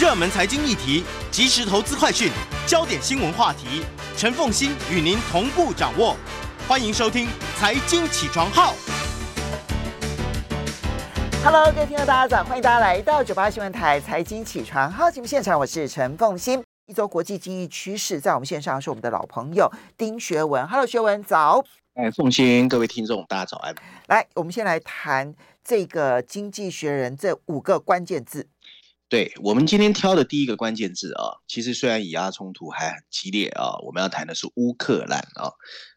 热门财经议题、即时投资快讯、焦点新闻话题，陈凤欣与您同步掌握。欢迎收听《财经起床号》。Hello，各位听众大家早，欢迎大家来到九八新闻台《财经起床号》节目现场，我是陈凤欣。一周国际经济趋势，在我们线上是我们的老朋友丁学文。Hello，学文早。哎，凤馨，各位听众，大家早安。来，我们先来谈这个《经济学人》这五个关键字。对，我们今天挑的第一个关键字啊，其实虽然以阿冲突还很激烈啊，我们要谈的是乌克兰啊。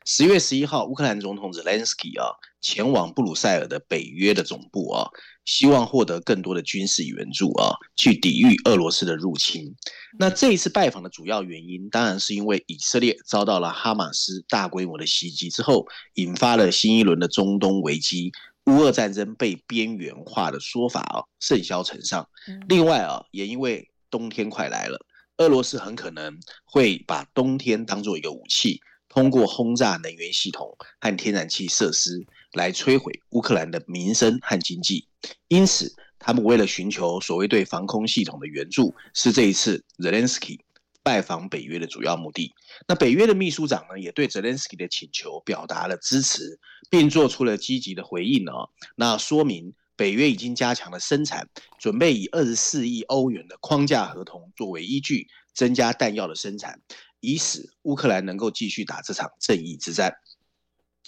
十月十一号，乌克兰总统泽连斯基啊前往布鲁塞尔的北约的总部啊，希望获得更多的军事援助啊，去抵御俄罗斯的入侵。那这一次拜访的主要原因，当然是因为以色列遭到了哈马斯大规模的袭击之后，引发了新一轮的中东危机。乌俄战争被边缘化的说法啊，甚嚣尘上。另外啊，也因为冬天快来了，俄罗斯很可能会把冬天当做一个武器，通过轰炸能源系统和天然气设施来摧毁乌克兰的民生和经济。因此，他们为了寻求所谓对防空系统的援助，是这一次泽连斯基拜访北约的主要目的。那北约的秘书长呢，也对泽连斯基的请求表达了支持，并做出了积极的回应哦。那说明北约已经加强了生产，准备以二十四亿欧元的框架合同作为依据，增加弹药的生产，以使乌克兰能够继续打这场正义之战。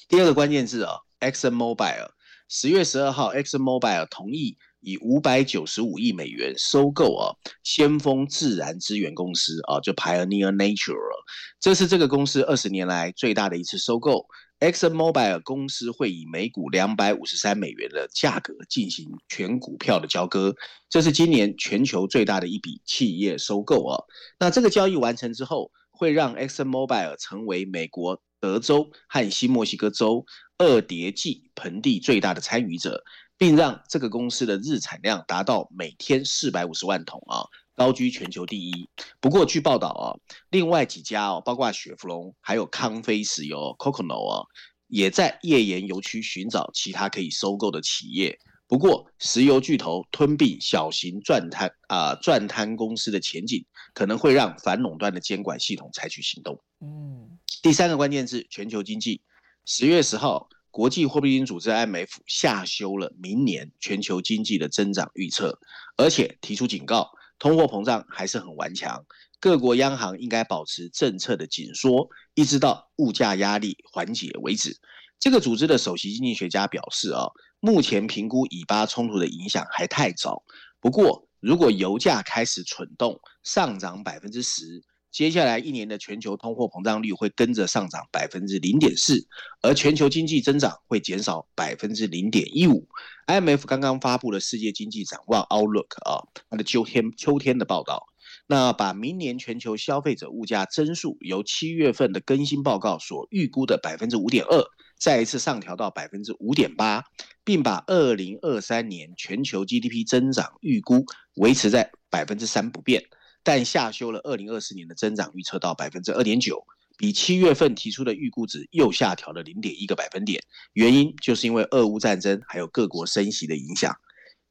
第二个关键字啊，Exxon Mobile，十月十二号，Exxon Mobile 同意。以五百九十五亿美元收购啊，先锋自然资源公司啊，就 Pioneer Natural，这是这个公司二十年来最大的一次收购。Exxon Mobil 公司会以每股两百五十三美元的价格进行全股票的交割，这是今年全球最大的一笔企业收购啊。那这个交易完成之后，会让 Exxon Mobil 成为美国德州和新墨西哥州二叠纪盆地最大的参与者。并让这个公司的日产量达到每天四百五十万桶啊，高居全球第一。不过据报道啊，另外几家哦，包括雪佛龙还有康菲石油 （Coconut） 啊，也在页岩油区寻找其他可以收购的企业。不过，石油巨头吞并小型钻探啊钻探公司的前景，可能会让反垄断的监管系统采取行动。嗯，第三个关键是：全球经济。十月十号。国际货币基金组织 IMF 下修了明年全球经济的增长预测，而且提出警告，通货膨胀还是很顽强，各国央行应该保持政策的紧缩，一直到物价压力缓解为止。这个组织的首席经济学家表示啊，目前评估以巴冲突的影响还太早，不过如果油价开始蠢动，上涨百分之十。接下来一年的全球通货膨胀率会跟着上涨百分之零点四，而全球经济增长会减少百分之零点一五。IMF 刚刚发布了世界经济展望 Outlook 啊，它的秋天秋天的报道，那把明年全球消费者物价增速由七月份的更新报告所预估的百分之五点二，再一次上调到百分之五点八，并把二零二三年全球 GDP 增长预估维持在百分之三不变。但下修了二零二四年的增长预测到百分之二点九，比七月份提出的预估值又下调了零点一个百分点。原因就是因为俄乌战争还有各国升息的影响。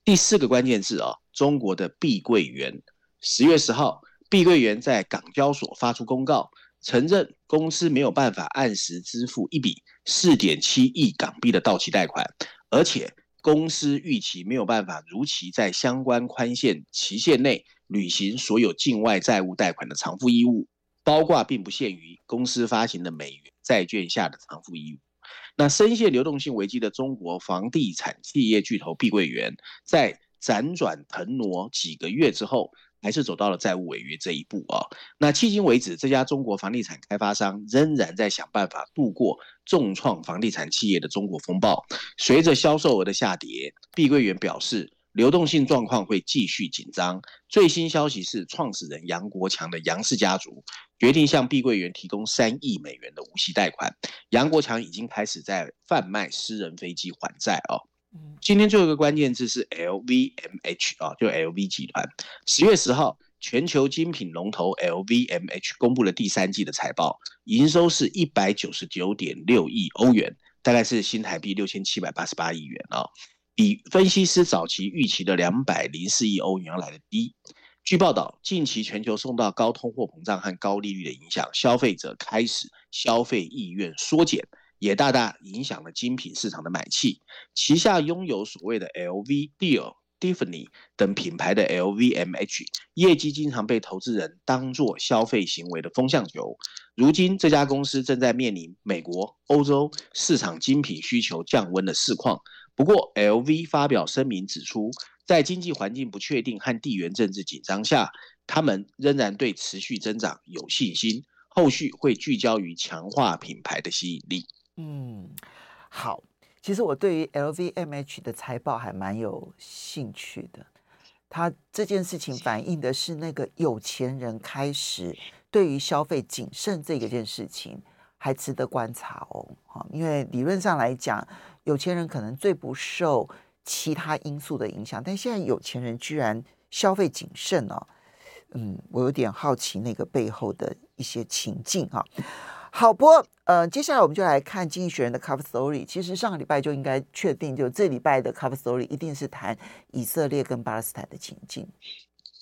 第四个关键字啊，中国的碧桂园，十月十号，碧桂园在港交所发出公告，承认公司没有办法按时支付一笔四点七亿港币的到期贷款，而且公司预期没有办法如期在相关宽限期限内。履行所有境外债务贷款的偿付义务，包括并不限于公司发行的美元债券下的偿付义务。那深陷流动性危机的中国房地产企业巨头碧桂园，在辗转腾挪几个月之后，还是走到了债务违约这一步啊。那迄今为止，这家中国房地产开发商仍然在想办法度过重创房地产企业的中国风暴。随着销售额的下跌，碧桂园表示。流动性状况会继续紧张。最新消息是，创始人杨国强的杨氏家族决定向碧桂园提供三亿美元的无息贷款。杨国强已经开始在贩卖私人飞机还债哦。今天最后一个关键字是 LVMH 啊，就 LV 集团。十月十号，全球精品龙头 LVMH 公布了第三季的财报，营收是一百九十九点六亿欧元，大概是新台币六千七百八十八亿元啊。比分析师早期预期的两百零四亿欧元要来得低。据报道，近期全球受到高通货膨胀和高利率的影响，消费者开始消费意愿缩减，也大大影响了精品市场的买气。旗下拥有所谓的 LV、Dior、Tiffany 等品牌的 LVMH，业绩经常被投资人当作消费行为的风向球。如今，这家公司正在面临美国、欧洲市场精品需求降温的市况。不过，LV 发表声明指出，在经济环境不确定和地缘政治紧张下，他们仍然对持续增长有信心。后续会聚焦于强化品牌的吸引力。嗯，好，其实我对于 LVMH 的财报还蛮有兴趣的。他这件事情反映的是那个有钱人开始对于消费谨慎这个件事情还值得观察哦。因为理论上来讲。有钱人可能最不受其他因素的影响，但现在有钱人居然消费谨慎哦，嗯，我有点好奇那个背后的一些情境哈。好，不呃，接下来我们就来看《经济学人》的 Cover Story。其实上个礼拜就应该确定，就这礼拜的 Cover Story 一定是谈以色列跟巴勒斯坦的情境。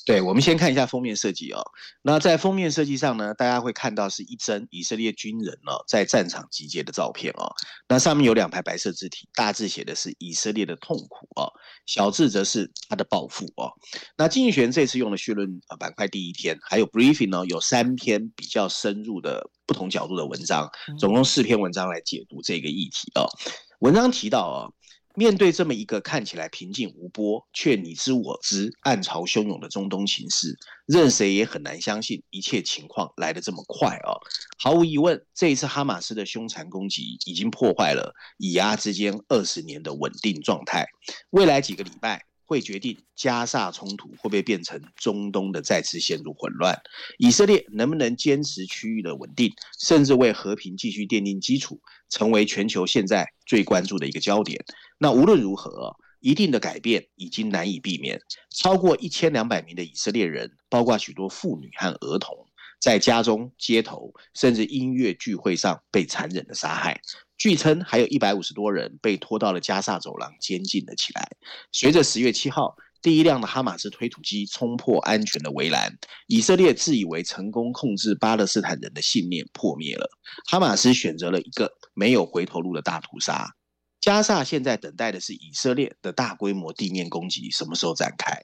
对，我们先看一下封面设计哦。那在封面设计上呢，大家会看到是一帧以色列军人哦在战场集结的照片哦。那上面有两排白色字体，大字写的是以色列的痛苦哦，小字则是他的报复哦。那经济学这次用的序论板块第一天，还有 briefing 呢，有三篇比较深入的不同角度的文章，总共四篇文章来解读这个议题哦。文章提到哦。面对这么一个看起来平静无波，却你知我知、暗潮汹涌的中东情势，任谁也很难相信一切情况来得这么快啊！毫无疑问，这一次哈马斯的凶残攻击已经破坏了以阿之间二十年的稳定状态。未来几个礼拜，会决定加萨冲突会不会变成中东的再次陷入混乱，以色列能不能坚持区域的稳定，甚至为和平继续奠定基础，成为全球现在最关注的一个焦点。那无论如何，一定的改变已经难以避免。超过一千两百名的以色列人，包括许多妇女和儿童，在家中、街头，甚至音乐聚会上被残忍的杀害。据称，还有一百五十多人被拖到了加萨走廊监禁了起来。随着十月七号第一辆的哈马斯推土机冲破安全的围栏，以色列自以为成功控制巴勒斯坦人的信念破灭了。哈马斯选择了一个没有回头路的大屠杀。加萨现在等待的是以色列的大规模地面攻击什么时候展开？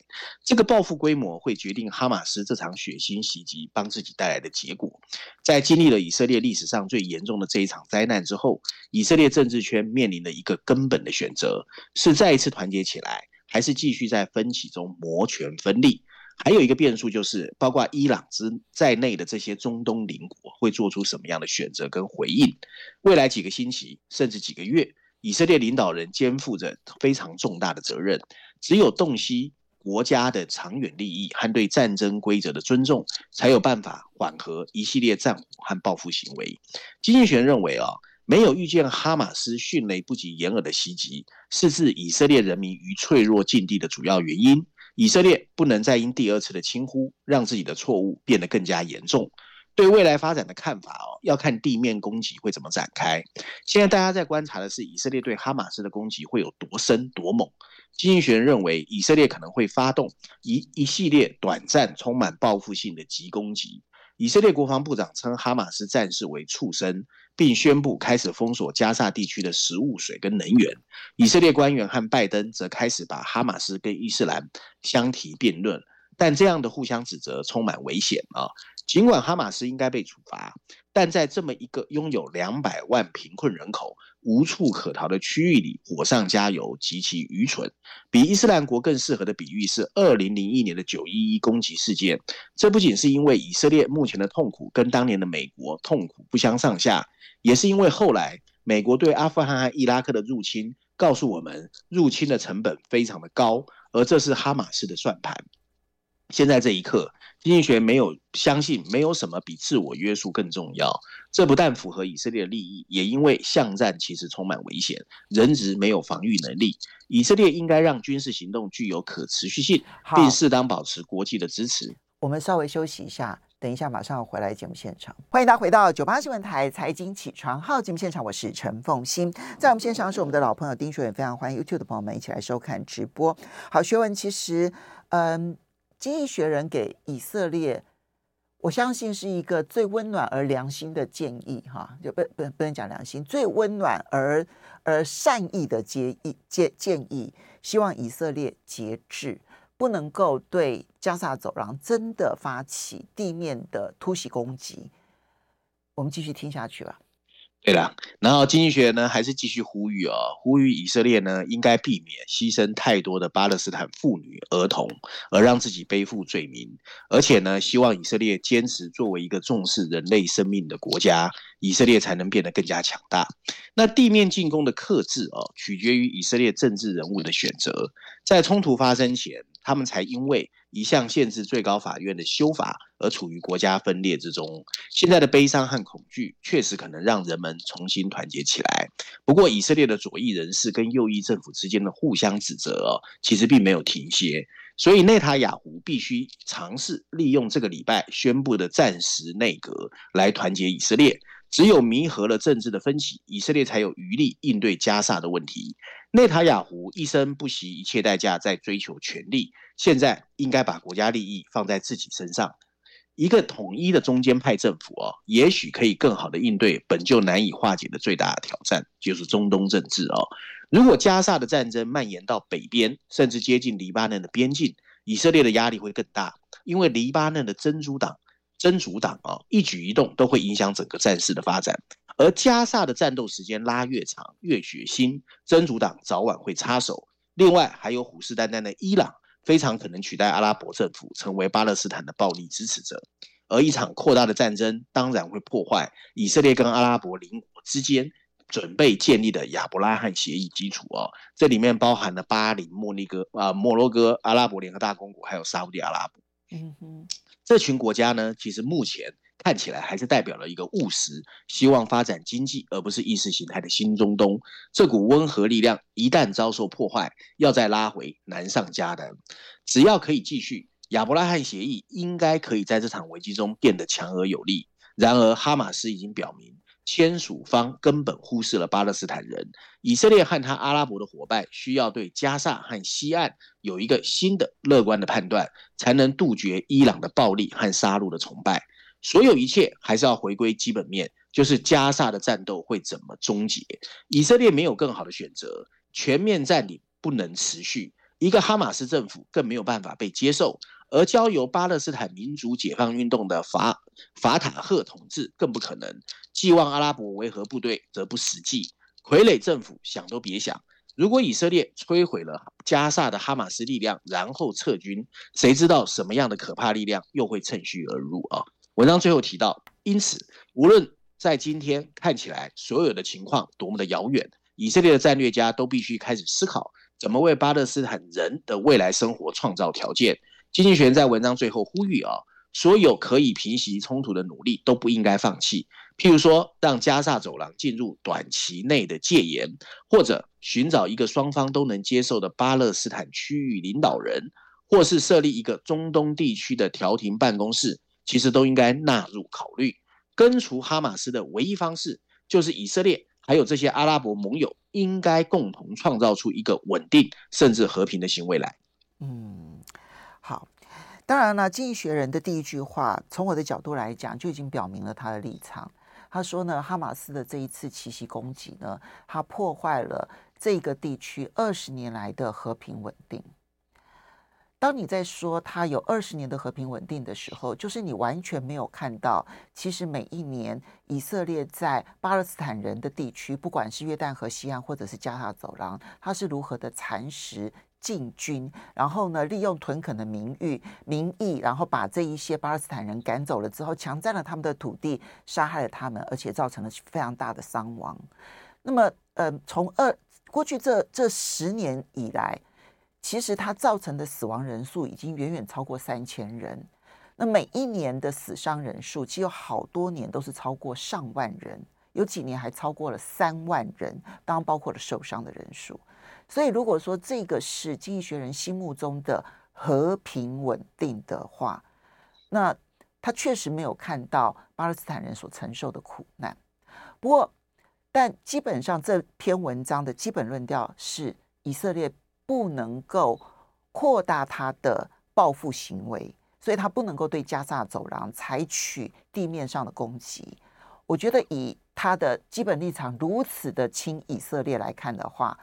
这个报复规模会决定哈马斯这场血腥袭击帮自己带来的结果。在经历了以色列历史上最严重的这一场灾难之后，以色列政治圈面临了一个根本的选择：是再一次团结起来，还是继续在分歧中摩拳分利？还有一个变数就是，包括伊朗之在内的这些中东邻国会做出什么样的选择跟回应？未来几个星期，甚至几个月。以色列领导人肩负着非常重大的责任，只有洞悉国家的长远利益和对战争规则的尊重，才有办法缓和一系列战火和报复行为。经济学认为啊，没有遇见哈马斯迅雷不及掩耳的袭击，是置以色列人民于脆弱境地的主要原因。以色列不能再因第二次的轻忽，让自己的错误变得更加严重。对未来发展的看法哦，要看地面攻击会怎么展开。现在大家在观察的是以色列对哈马斯的攻击会有多深多猛。经济学人认为，以色列可能会发动一一系列短暂、充满报复性的急攻击。以色列国防部长称哈马斯战士为畜生，并宣布开始封锁加沙地区的食物、水跟能源。以色列官员和拜登则开始把哈马斯跟伊斯兰相提并论，但这样的互相指责充满危险啊。尽管哈马斯应该被处罚，但在这么一个拥有两百万贫困人口、无处可逃的区域里，火上加油极其愚蠢。比伊斯兰国更适合的比喻是二零零一年的九一一攻击事件。这不仅是因为以色列目前的痛苦跟当年的美国痛苦不相上下，也是因为后来美国对阿富汗和伊拉克的入侵，告诉我们入侵的成本非常的高，而这是哈马斯的算盘。现在这一刻，经济学没有相信没有什么比自我约束更重要。这不但符合以色列的利益，也因为巷战其实充满危险，人质没有防御能力。以色列应该让军事行动具有可持续性，并适当保持国际的支持。我们稍微休息一下，等一下马上回来节目现场。欢迎大家回到九八新闻台财经起床号节目现场，我是陈凤欣，在我们线上是我们的老朋友丁学文，非常欢迎 YouTube 的朋友们一起来收看直播。好，学文其实，嗯。经济学人给以色列，我相信是一个最温暖而良心的建议，哈，就不不不能讲良心，最温暖而而善意的建议建建议，希望以色列节制，不能够对加萨走廊真的发起地面的突袭攻击。我们继续听下去吧。对了，然后经济学呢还是继续呼吁哦，呼吁以色列呢应该避免牺牲太多的巴勒斯坦妇女儿童，而让自己背负罪名，而且呢希望以色列坚持作为一个重视人类生命的国家，以色列才能变得更加强大。那地面进攻的克制哦，取决于以色列政治人物的选择，在冲突发生前，他们才因为一项限制最高法院的修法而处于国家分裂之中。现在的悲伤和恐惧确实可能让人们重新团结起来。不过，以色列的左翼人士跟右翼政府之间的互相指责哦，其实并没有停歇。所以，内塔雅胡必须尝试利用这个礼拜宣布的暂时内阁来团结以色列。只有弥合了政治的分歧，以色列才有余力应对加沙的问题。内塔雅胡一生不惜一切代价在追求权力，现在应该把国家利益放在自己身上。一个统一的中间派政府哦，也许可以更好的应对本就难以化解的最大的挑战，就是中东政治哦。如果加萨的战争蔓延到北边，甚至接近黎巴嫩的边境，以色列的压力会更大，因为黎巴嫩的真主党。真主党啊，一举一动都会影响整个战事的发展。而加萨的战斗时间拉越长，越血腥，真主党早晚会插手。另外，还有虎视眈眈的伊朗，非常可能取代阿拉伯政府，成为巴勒斯坦的暴力支持者。而一场扩大的战争，当然会破坏以色列跟阿拉伯邻国之间准备建立的亚伯拉罕协议基础哦。这里面包含了巴林、莫尼哥啊、摩洛哥、阿拉伯联合大公国，还有沙乌地阿拉伯。嗯哼。这群国家呢，其实目前看起来还是代表了一个务实、希望发展经济而不是意识形态的新中东。这股温和力量一旦遭受破坏，要再拉回难上加难。只要可以继续，亚伯拉罕协议应该可以在这场危机中变得强而有力。然而，哈马斯已经表明。签署方根本忽视了巴勒斯坦人。以色列和他阿拉伯的伙伴需要对加萨和西岸有一个新的乐观的判断，才能杜绝伊朗的暴力和杀戮的崇拜。所有一切还是要回归基本面，就是加萨的战斗会怎么终结。以色列没有更好的选择，全面占领不能持续，一个哈马斯政府更没有办法被接受。而交由巴勒斯坦民族解放运动的法法塔赫统治更不可能，寄望阿拉伯维和部队则不实际。傀儡政府想都别想。如果以色列摧毁了加萨的哈马斯力量，然后撤军，谁知道什么样的可怕力量又会趁虚而入啊？文章最后提到，因此，无论在今天看起来所有的情况多么的遥远，以色列的战略家都必须开始思考，怎么为巴勒斯坦人的未来生活创造条件。经济学在文章最后呼吁啊，所有可以平息冲突的努力都不应该放弃。譬如说，让加萨走廊进入短期内的戒严，或者寻找一个双方都能接受的巴勒斯坦区域领导人，或是设立一个中东地区的调停办公室，其实都应该纳入考虑。根除哈马斯的唯一方式，就是以色列还有这些阿拉伯盟友应该共同创造出一个稳定甚至和平的行为来。嗯。当然了，经济学人的第一句话，从我的角度来讲，就已经表明了他的立场。他说呢，哈马斯的这一次奇袭攻击呢，他破坏了这个地区二十年来的和平稳定。当你在说他有二十年的和平稳定的时候，就是你完全没有看到，其实每一年以色列在巴勒斯坦人的地区，不管是约旦河西岸或者是加萨走廊，他是如何的蚕食。进军，然后呢，利用屯垦的名誉、名义，然后把这一些巴勒斯坦人赶走了之后，强占了他们的土地，杀害了他们，而且造成了非常大的伤亡。那么，呃，从二过去这这十年以来，其实它造成的死亡人数已经远远超过三千人。那每一年的死伤人数，其实有好多年都是超过上万人，有几年还超过了三万人，当然包括了受伤的人数。所以，如果说这个是《经济学人》心目中的和平稳定的话，那他确实没有看到巴勒斯坦人所承受的苦难。不过，但基本上这篇文章的基本论调是，以色列不能够扩大他的报复行为。所以，他不能够对加萨走廊采取地面上的攻击。我觉得，以他的基本立场如此的亲以色列来看的话，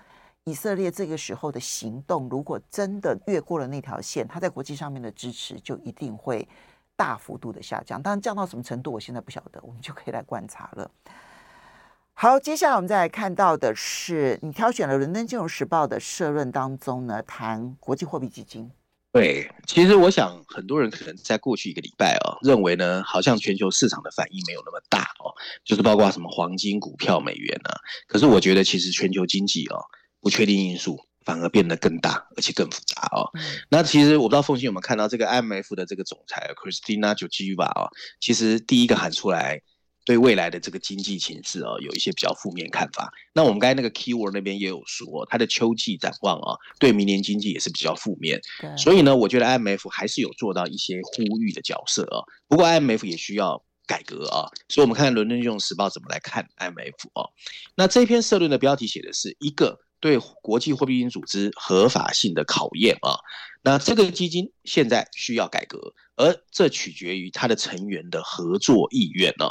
以色列这个时候的行动，如果真的越过了那条线，他在国际上面的支持就一定会大幅度的下降。当然，降到什么程度，我现在不晓得，我们就可以来观察了。好，接下来我们再来看到的是，你挑选了《伦敦金融时报》的社论当中呢，谈国际货币基金。对，其实我想很多人可能在过去一个礼拜哦，认为呢，好像全球市场的反应没有那么大哦，就是包括什么黄金、股票、美元啊。可是我觉得其实全球经济哦，不确定因素反而变得更大，而且更复杂哦。嗯、那其实我不知道凤馨有没有看到这个 IMF 的这个总裁 Kristalina Georgieva 哦，其实第一个喊出来。对未来的这个经济形势哦，有一些比较负面看法。那我们刚才那个 keyword 那边也有说，它的秋季展望啊，对明年经济也是比较负面。对所以呢，我觉得 IMF 还是有做到一些呼吁的角色啊。不过 IMF 也需要改革啊。所以我们看看《伦敦金融时报》怎么来看 IMF 啊。那这篇社论的标题写的是一个对国际货币基金组织合法性的考验啊。那这个基金现在需要改革。而这取决于它的成员的合作意愿呢。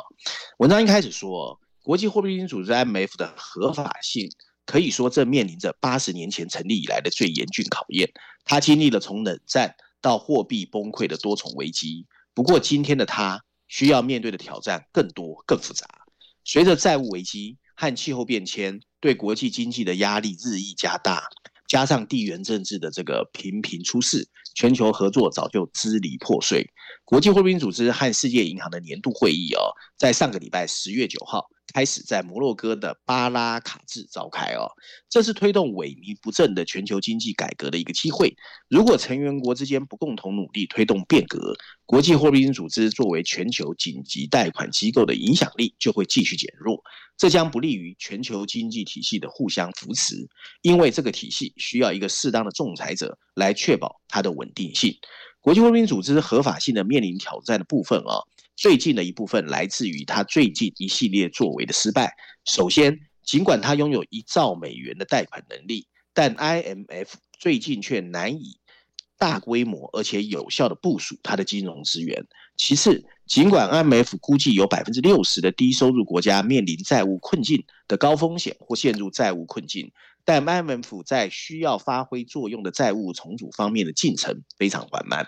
文章一开始说，国际货币基金组织 IMF 的合法性可以说正面临着八十年前成立以来的最严峻考验。它经历了从冷战到货币崩溃的多重危机。不过，今天的它需要面对的挑战更多、更复杂。随着债务危机和气候变迁对国际经济的压力日益加大。加上地缘政治的这个频频出事，全球合作早就支离破碎。国际货币组织和世界银行的年度会议哦，在上个礼拜十月九号开始在摩洛哥的巴拉卡治召开哦，这是推动萎靡不振的全球经济改革的一个机会。如果成员国之间不共同努力推动变革，国际货币组织作为全球紧急贷款机构的影响力就会继续减弱，这将不利于全球经济体系的互相扶持，因为这个体系需要一个适当的仲裁者来确保它的稳定性。国际货币组织合法性的面临挑战的部分啊，最近的一部分来自于它最近一系列作为的失败。首先，尽管它拥有一兆美元的贷款能力，但 IMF 最近却难以大规模而且有效地部署它的金融资源。其次，尽管 IMF 估计有百分之六十的低收入国家面临债务困境的高风险或陷入债务困境。但 IMF 在需要发挥作用的债务重组方面的进程非常缓慢。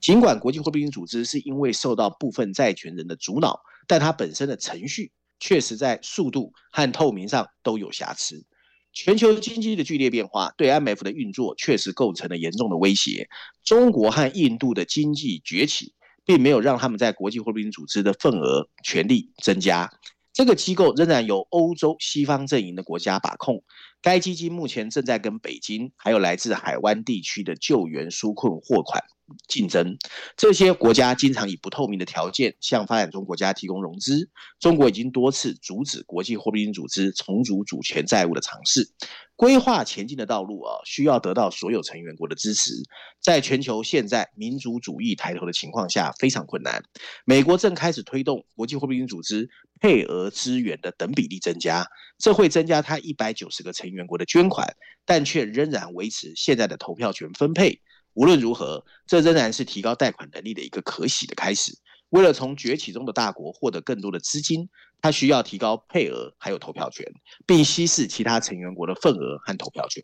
尽管国际货币基金组织是因为受到部分债权人的阻挠，但它本身的程序确实在速度和透明上都有瑕疵。全球经济的剧烈变化对 IMF 的运作确实构成了严重的威胁。中国和印度的经济崛起，并没有让他们在国际货币基金组织的份额权力增加。这个机构仍然由欧洲西方阵营的国家把控。该基金目前正在跟北京还有来自海湾地区的救援纾困货款竞争。这些国家经常以不透明的条件向发展中国家提供融资。中国已经多次阻止国际货币基金组织重组主权债务的尝试。规划前进的道路啊，需要得到所有成员国的支持。在全球现在民族主义抬头的情况下，非常困难。美国正开始推动国际货币基金组织配额资源的等比例增加，这会增加它一百九十个成员国的捐款，但却仍然维持现在的投票权分配。无论如何，这仍然是提高贷款能力的一个可喜的开始。为了从崛起中的大国获得更多的资金，它需要提高配额还有投票权，并稀释其他成员国的份额和投票权。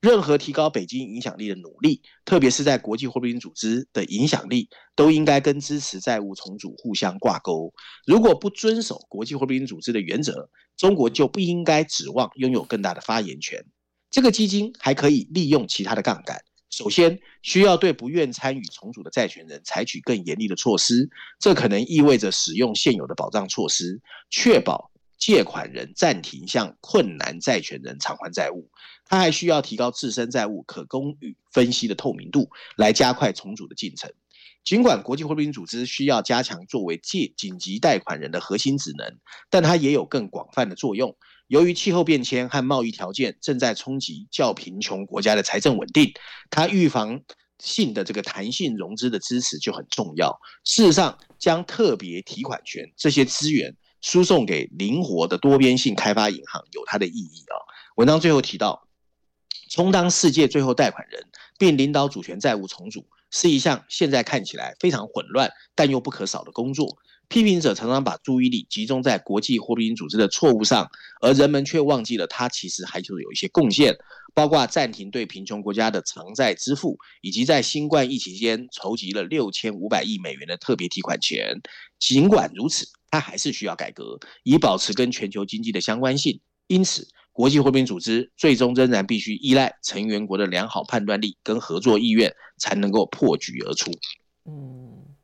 任何提高北京影响力的努力，特别是在国际货币基金组织的影响力，都应该跟支持债务重组互相挂钩。如果不遵守国际货币基金组织的原则，中国就不应该指望拥有更大的发言权。这个基金还可以利用其他的杠杆。首先，需要对不愿参与重组的债权人采取更严厉的措施，这可能意味着使用现有的保障措施，确保借款人暂停向困难债权人偿还债务，他还需要提高自身债务可供与分析的透明度，来加快重组的进程。尽管国际货币基金组织需要加强作为借紧急贷款人的核心职能，但它也有更广泛的作用。由于气候变迁和贸易条件正在冲击较贫穷国家的财政稳定，它预防性的这个弹性融资的支持就很重要。事实上，将特别提款权这些资源。输送给灵活的多边性开发银行有它的意义啊。文章最后提到，充当世界最后贷款人，并领导主权债务重组，是一项现在看起来非常混乱但又不可少的工作。批评者常常把注意力集中在国际货币组织的错误上，而人们却忘记了它其实还是有一些贡献，包括暂停对贫穷国家的偿债支付，以及在新冠疫情期间筹集了六千五百亿美元的特别提款权。尽管如此，它还是需要改革，以保持跟全球经济的相关性。因此，国际货币组织最终仍然必须依赖成员国的良好判断力跟合作意愿，才能够破局而出。嗯，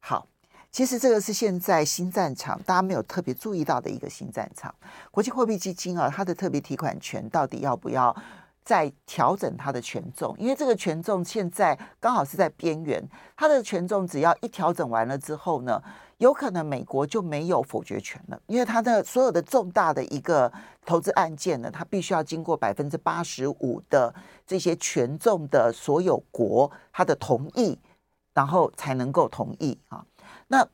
好，其实这个是现在新战场大家没有特别注意到的一个新战场。国际货币基金啊，它的特别提款权到底要不要再调整它的权重？因为这个权重现在刚好是在边缘，它的权重只要一调整完了之后呢，有可能美国就没有否决权了，因为它的所有的重大的一个投资案件呢，它必须要经过百分之八十五的这些权重的所有国它的同意，然后才能够同意啊。那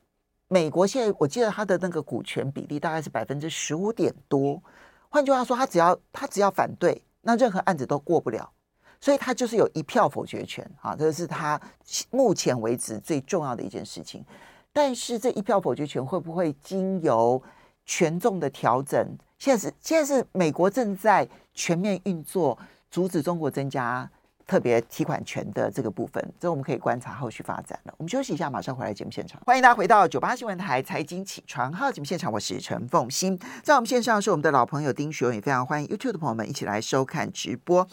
美国现在我记得它的那个股权比例大概是百分之十五点多，换句话说，他只要他只要反对，那任何案子都过不了，所以他就是有一票否决权啊，这是他目前为止最重要的一件事情。但是这一票否决权会不会经由权重的调整？现在是现在是美国正在全面运作，阻止中国增加特别提款权的这个部分，这我们可以观察后续发展了。我们休息一下，马上回来节目现场。欢迎大家回到九八新闻台财经起床号节目现场，我是陈凤欣，在我们线上是我们的老朋友丁学勇，也非常欢迎 YouTube 的朋友们一起来收看直播。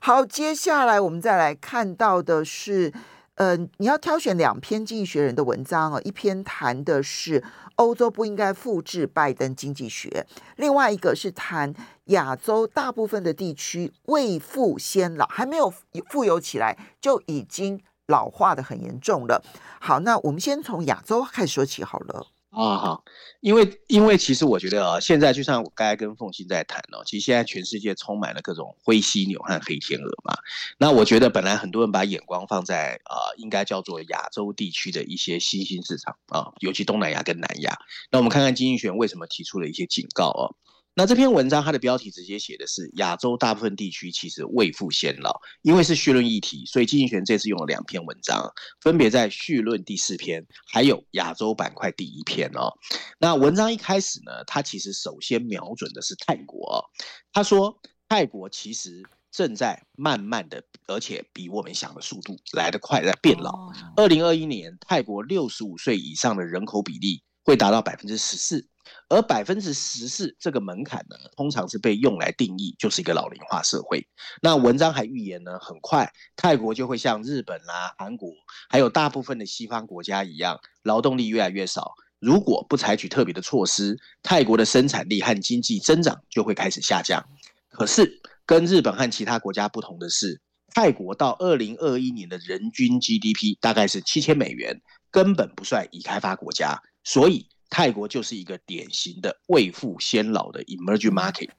好，接下来我们再来看到的是。嗯，你要挑选两篇《经济学人》的文章哦，一篇谈的是欧洲不应该复制拜登经济学，另外一个是谈亚洲大部分的地区未富先老，还没有富有起来就已经老化的很严重了。好，那我们先从亚洲开始说起好了。啊好，因为因为其实我觉得啊，现在就像我刚才跟凤欣在谈哦，其实现在全世界充满了各种灰犀牛和黑天鹅嘛。那我觉得本来很多人把眼光放在啊，应该叫做亚洲地区的一些新兴市场啊，尤其东南亚跟南亚。那我们看看金英璇为什么提出了一些警告哦。那这篇文章它的标题直接写的是亚洲大部分地区其实未富先老，因为是绪论议题，所以经济学人这次用了两篇文章，分别在绪论第四篇，还有亚洲板块第一篇哦。那文章一开始呢，它其实首先瞄准的是泰国，他说泰国其实正在慢慢的，而且比我们想的速度来得快，在变老。二零二一年，泰国六十五岁以上的人口比例会达到百分之十四。而百分之十四这个门槛呢，通常是被用来定义就是一个老龄化社会。那文章还预言呢，很快泰国就会像日本啦、啊、韩国，还有大部分的西方国家一样，劳动力越来越少。如果不采取特别的措施，泰国的生产力和经济增长就会开始下降。可是跟日本和其他国家不同的是，泰国到二零二一年的人均 GDP 大概是七千美元，根本不算已开发国家，所以。泰国就是一个典型的未富先老的 emerging market，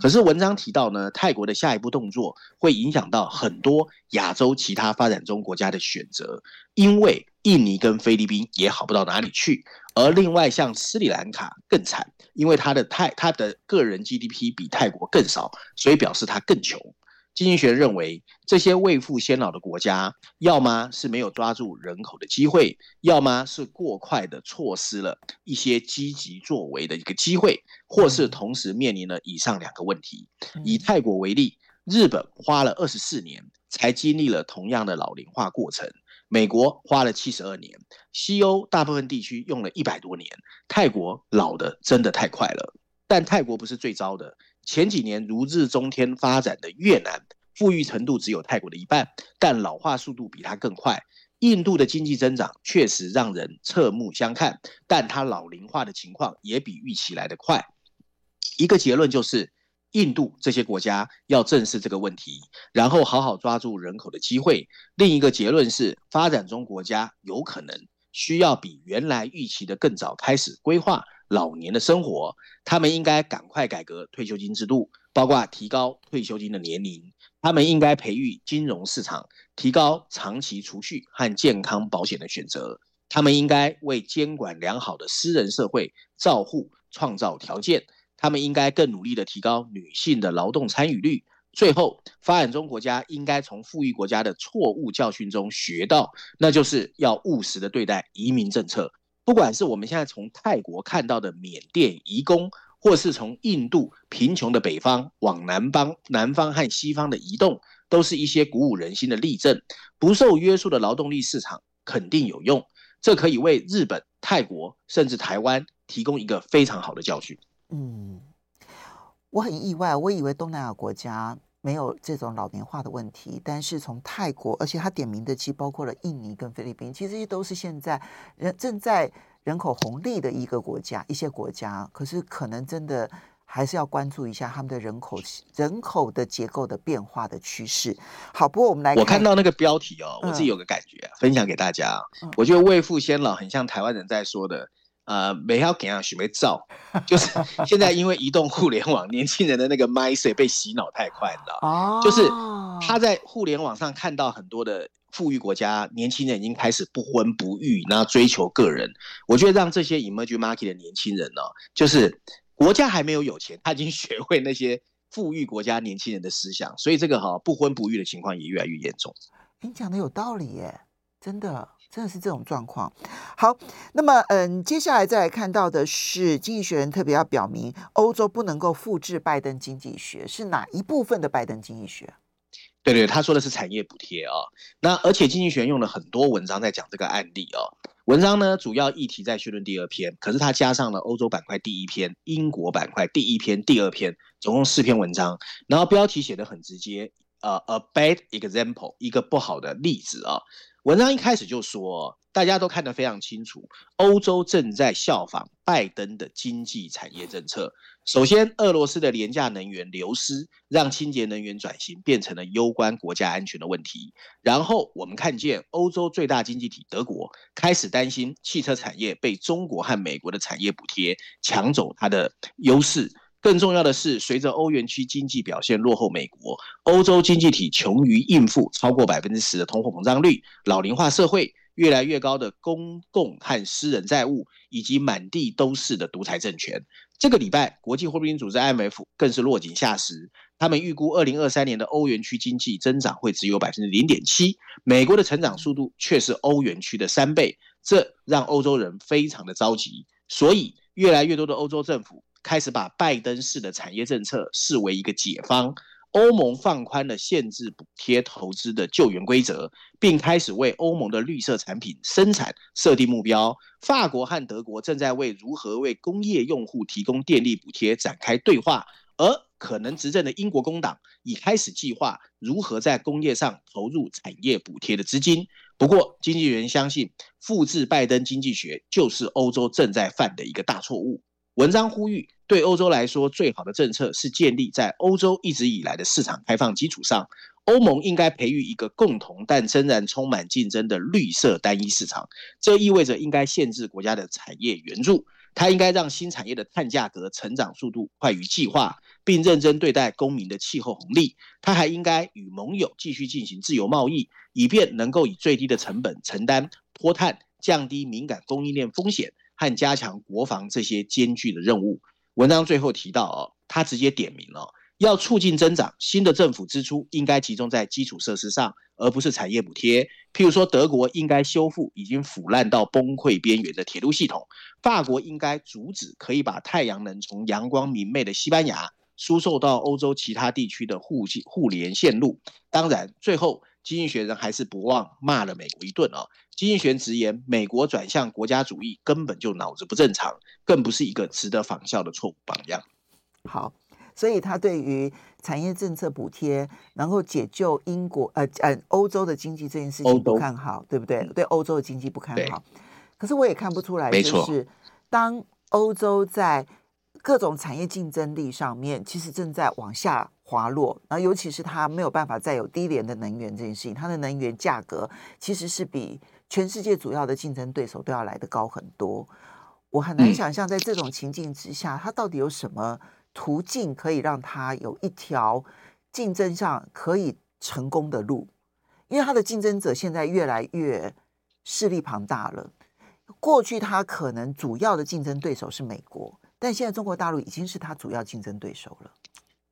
可是文章提到呢，泰国的下一步动作会影响到很多亚洲其他发展中国家的选择，因为印尼跟菲律宾也好不到哪里去，而另外像斯里兰卡更惨，因为它的泰它的个人 GDP 比泰国更少，所以表示它更穷。经济学认为，这些未富先老的国家，要么是没有抓住人口的机会，要么是过快的错失了一些积极作为的一个机会，或是同时面临了以上两个问题。以泰国为例，日本花了二十四年才经历了同样的老龄化过程，美国花了七十二年，西欧大部分地区用了一百多年，泰国老的真的太快了。但泰国不是最糟的。前几年如日中天发展的越南，富裕程度只有泰国的一半，但老化速度比它更快。印度的经济增长确实让人侧目相看，但它老龄化的情况也比预期来得快。一个结论就是，印度这些国家要正视这个问题，然后好好抓住人口的机会。另一个结论是，发展中国家有可能需要比原来预期的更早开始规划老年的生活，他们应该赶快改革退休金制度，包括提高退休金的年龄。他们应该培育金融市场，提高长期储蓄和健康保险的选择。他们应该为监管良好的私人社会照护创造条件。他们应该更努力地提高女性的劳动参与率。最后，发展中国家应该从富裕国家的错误教训中学到，那就是要务实地对待移民政策。不管是我们现在从泰国看到的缅甸移工，或是从印度贫穷的北方往南方、南方和西方的移动，都是一些鼓舞人心的例证。不受约束的劳动力市场肯定有用，这可以为日本、泰国甚至台湾提供一个非常好的教训。嗯，我很意外，我以为东南亚国家没有这种老年化的问题，但是从泰国，而且他点名的其实包括了印尼跟菲律宾，其实这些都是现在人正在。人口红利的一个国家，一些国家，可是可能真的还是要关注一下他们的人口人口的结构的变化的趋势。好，不过我们来看，我看到那个标题哦，我自己有个感觉，嗯、分享给大家。嗯、我觉得未富先老很像台湾人在说的，呃，没要给啊许没照，就是现在因为移动互联网，年轻人的那个 mindset 被洗脑太快了，哦，就是他在互联网上看到很多的。富裕国家年轻人已经开始不婚不育，然后追求个人。我觉得让这些 emerging market 的年轻人呢、哦，就是国家还没有有钱，他已经学会那些富裕国家年轻人的思想，所以这个哈不婚不育的情况也越来越严重。你讲的有道理耶，真的真的是这种状况。好，那么嗯，接下来再来看到的是《经济学人》特别要表明，欧洲不能够复制拜登经济学，是哪一部分的拜登经济学？对对，他说的是产业补贴啊。那而且经济学人用了很多文章在讲这个案例哦。文章呢，主要议题在绪论第二篇，可是他加上了欧洲板块第一篇、英国板块第一篇、第二篇，总共四篇文章。然后标题写得很直接，呃，a bad example，一个不好的例子啊。文章一开始就说，大家都看得非常清楚，欧洲正在效仿拜登的经济产业政策。首先，俄罗斯的廉价能源流失，让清洁能源转型变成了攸关国家安全的问题。然后，我们看见欧洲最大经济体德国开始担心汽车产业被中国和美国的产业补贴抢走它的优势。更重要的是，随着欧元区经济表现落后美国，欧洲经济体穷于应付超过百分之十的通货膨胀率、老龄化社会、越来越高的公共和私人债务，以及满地都是的独裁政权。这个礼拜，国际货币基金组织 IMF 更是落井下石。他们预估，二零二三年的欧元区经济增长会只有百分之零点七，美国的成长速度却是欧元区的三倍，这让欧洲人非常的着急。所以，越来越多的欧洲政府开始把拜登式的产业政策视为一个解方。欧盟放宽了限制补贴投资的救援规则，并开始为欧盟的绿色产品生产设定目标。法国和德国正在为如何为工业用户提供电力补贴展开对话，而可能执政的英国工党已开始计划如何在工业上投入产业补贴的资金。不过，经纪人相信，复制拜登经济学就是欧洲正在犯的一个大错误。文章呼吁，对欧洲来说，最好的政策是建立在欧洲一直以来的市场开放基础上。欧盟应该培育一个共同但仍然充满竞争的绿色单一市场。这意味着应该限制国家的产业援助，它应该让新产业的碳价格成长速度快于计划，并认真对待公民的气候红利。它还应该与盟友继续进行自由贸易，以便能够以最低的成本承担脱碳、降低敏感供应链风险。和加强国防这些艰巨的任务。文章最后提到，哦，他直接点名了，要促进增长，新的政府支出应该集中在基础设施上，而不是产业补贴。譬如说，德国应该修复已经腐烂到崩溃边缘的铁路系统，法国应该阻止可以把太阳能从阳光明媚的西班牙输送到欧洲其他地区的互互联线路。当然，最后。经济学人还是不忘骂了美国一顿哦。经济学人直言，美国转向国家主义根本就脑子不正常，更不是一个值得仿效的错误榜样。好，所以他对于产业政策补贴能够解救英国呃呃欧洲的经济这件事情不看好，对不对？对欧洲的经济不看好。可是我也看不出来，就是当欧洲在各种产业竞争力上面，其实正在往下滑落。那尤其是它没有办法再有低廉的能源这件事情，它的能源价格其实是比全世界主要的竞争对手都要来得高很多。我很难想象，在这种情境之下，它到底有什么途径可以让它有一条竞争上可以成功的路？因为它的竞争者现在越来越势力庞大了。过去它可能主要的竞争对手是美国，但现在中国大陆已经是它主要竞争对手了。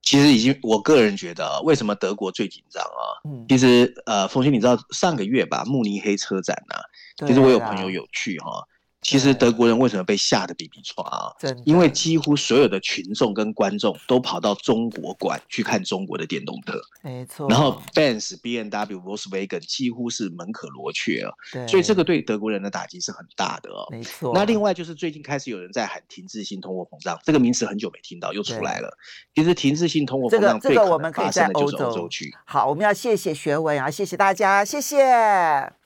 其实已经，我个人觉得，为什么德国最紧张啊？嗯，其实呃，冯鑫，你知道上个月吧，慕尼黑车展呢、啊，其实我有朋友有去哈、啊。其实德国人为什么被吓得比比剉啊？因为几乎所有的群众跟观众都跑到中国馆去看中国的电动车，没错。然后 Benz、B N W、Volkswagen 几乎是门可罗雀啊，所以这个对德国人的打击是很大的哦。没错。那另外就是最近开始有人在喊停滞性通货膨胀，这个名词很久没听到，又出来了。其实停滞性通货膨胀最可能发生的就是欧洲区。好，我们要谢谢学文啊，谢谢大家，谢谢。